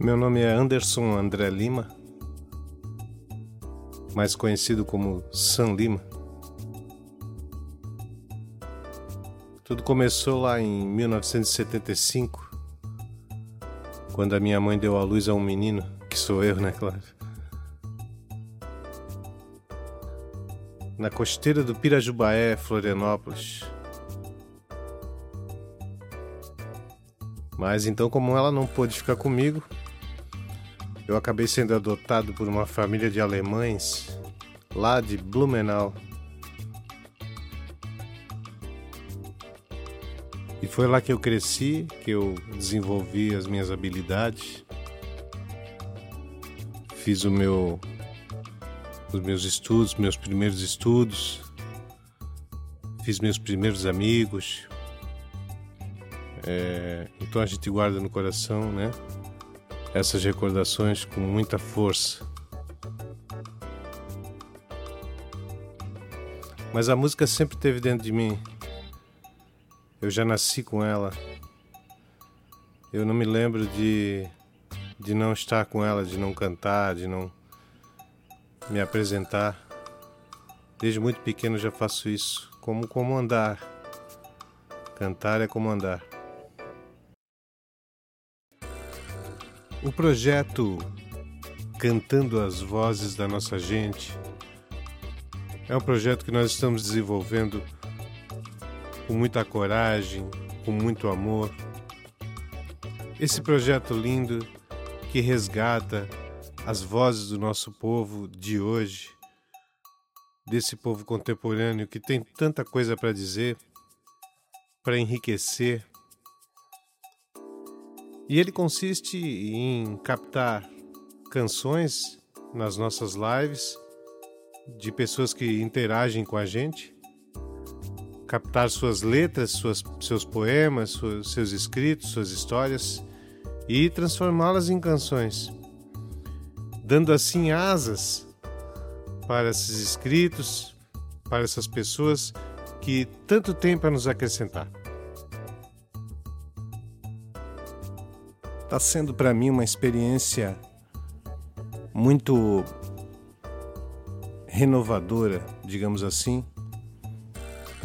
Meu nome é Anderson André Lima, mais conhecido como Sam Lima. Tudo começou lá em 1975, quando a minha mãe deu à luz a um menino, que sou eu, né, claro. Na costeira do Pirajubaé, Florianópolis. Mas então, como ela não pôde ficar comigo, eu acabei sendo adotado por uma família de alemães lá de Blumenau. E foi lá que eu cresci, que eu desenvolvi as minhas habilidades. Fiz o meu os meus estudos, meus primeiros estudos. Fiz meus primeiros amigos. É, então a gente guarda no coração, né? Essas recordações com muita força. Mas a música sempre esteve dentro de mim. Eu já nasci com ela. Eu não me lembro de, de não estar com ela, de não cantar, de não me apresentar. Desde muito pequeno já faço isso, como andar. Cantar é como O projeto Cantando as Vozes da Nossa Gente é um projeto que nós estamos desenvolvendo com muita coragem, com muito amor. Esse projeto lindo que resgata as vozes do nosso povo de hoje, desse povo contemporâneo que tem tanta coisa para dizer, para enriquecer, e ele consiste em captar canções nas nossas lives de pessoas que interagem com a gente, captar suas letras, suas, seus poemas, suas, seus escritos, suas histórias e transformá-las em canções, dando assim asas para esses escritos, para essas pessoas que tanto têm para nos acrescentar. Está sendo para mim uma experiência muito renovadora, digamos assim,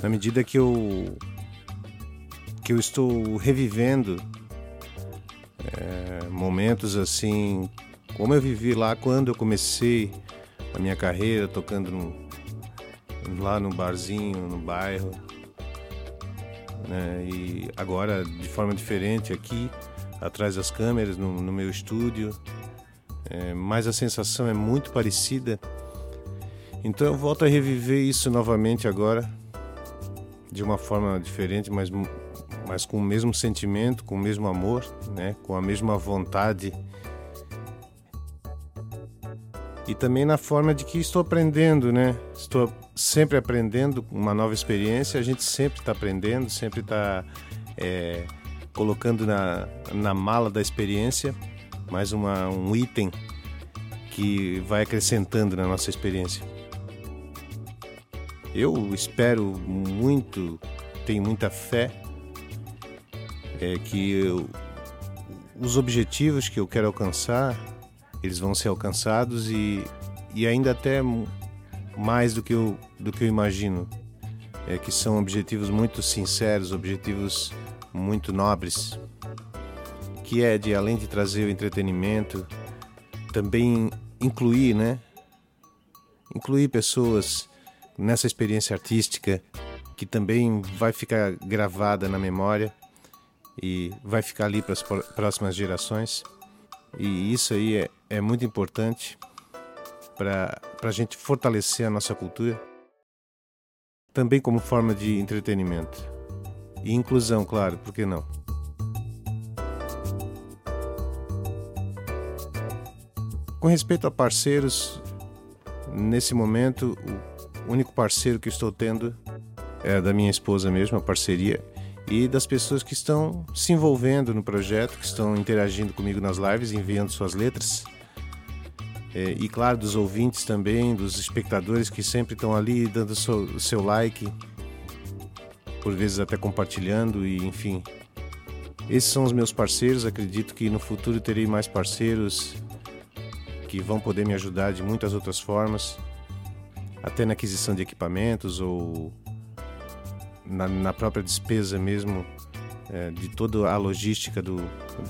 na medida que eu que eu estou revivendo é, momentos assim, como eu vivi lá quando eu comecei a minha carreira tocando no, lá no barzinho, no bairro, né, e agora de forma diferente aqui atrás das câmeras, no, no meu estúdio, é, mas a sensação é muito parecida. Então eu volto a reviver isso novamente agora, de uma forma diferente, mas, mas com o mesmo sentimento, com o mesmo amor, né? com a mesma vontade. E também na forma de que estou aprendendo, né? Estou sempre aprendendo uma nova experiência, a gente sempre está aprendendo, sempre está. É, colocando na, na mala da experiência mais uma, um item que vai acrescentando na nossa experiência. Eu espero muito, tenho muita fé é, que eu, os objetivos que eu quero alcançar, eles vão ser alcançados e, e ainda até mais do que eu, do que eu imagino. É, que são objetivos muito sinceros, objetivos muito nobres, que é de além de trazer o entretenimento, também incluir, né? Incluir pessoas nessa experiência artística que também vai ficar gravada na memória e vai ficar ali para as próximas gerações. E isso aí é, é muito importante para a gente fortalecer a nossa cultura, também como forma de entretenimento. E inclusão, claro, por que não? Com respeito a parceiros, nesse momento, o único parceiro que estou tendo é da minha esposa mesmo, a parceria, e das pessoas que estão se envolvendo no projeto, que estão interagindo comigo nas lives, enviando suas letras. É, e claro, dos ouvintes também, dos espectadores que sempre estão ali dando seu, seu like, por vezes até compartilhando e enfim, Esses são os meus parceiros. Acredito que no futuro terei mais parceiros que vão poder me ajudar de muitas outras formas, até na aquisição de equipamentos ou na, na própria despesa mesmo é, de toda a logística do,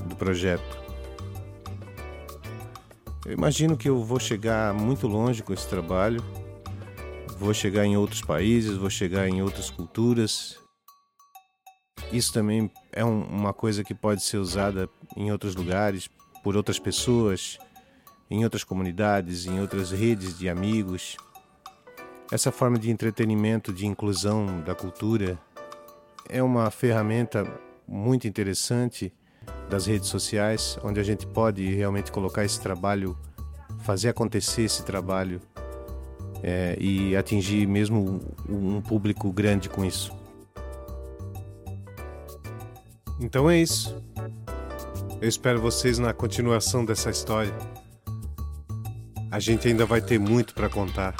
do projeto. Eu imagino que eu vou chegar muito longe com esse trabalho, vou chegar em outros países, vou chegar em outras culturas. Isso também é um, uma coisa que pode ser usada em outros lugares, por outras pessoas, em outras comunidades, em outras redes de amigos. Essa forma de entretenimento, de inclusão da cultura, é uma ferramenta muito interessante das redes sociais, onde a gente pode realmente colocar esse trabalho, fazer acontecer esse trabalho é, e atingir mesmo um público grande com isso. Então é isso. Eu espero vocês na continuação dessa história. A gente ainda vai ter muito para contar.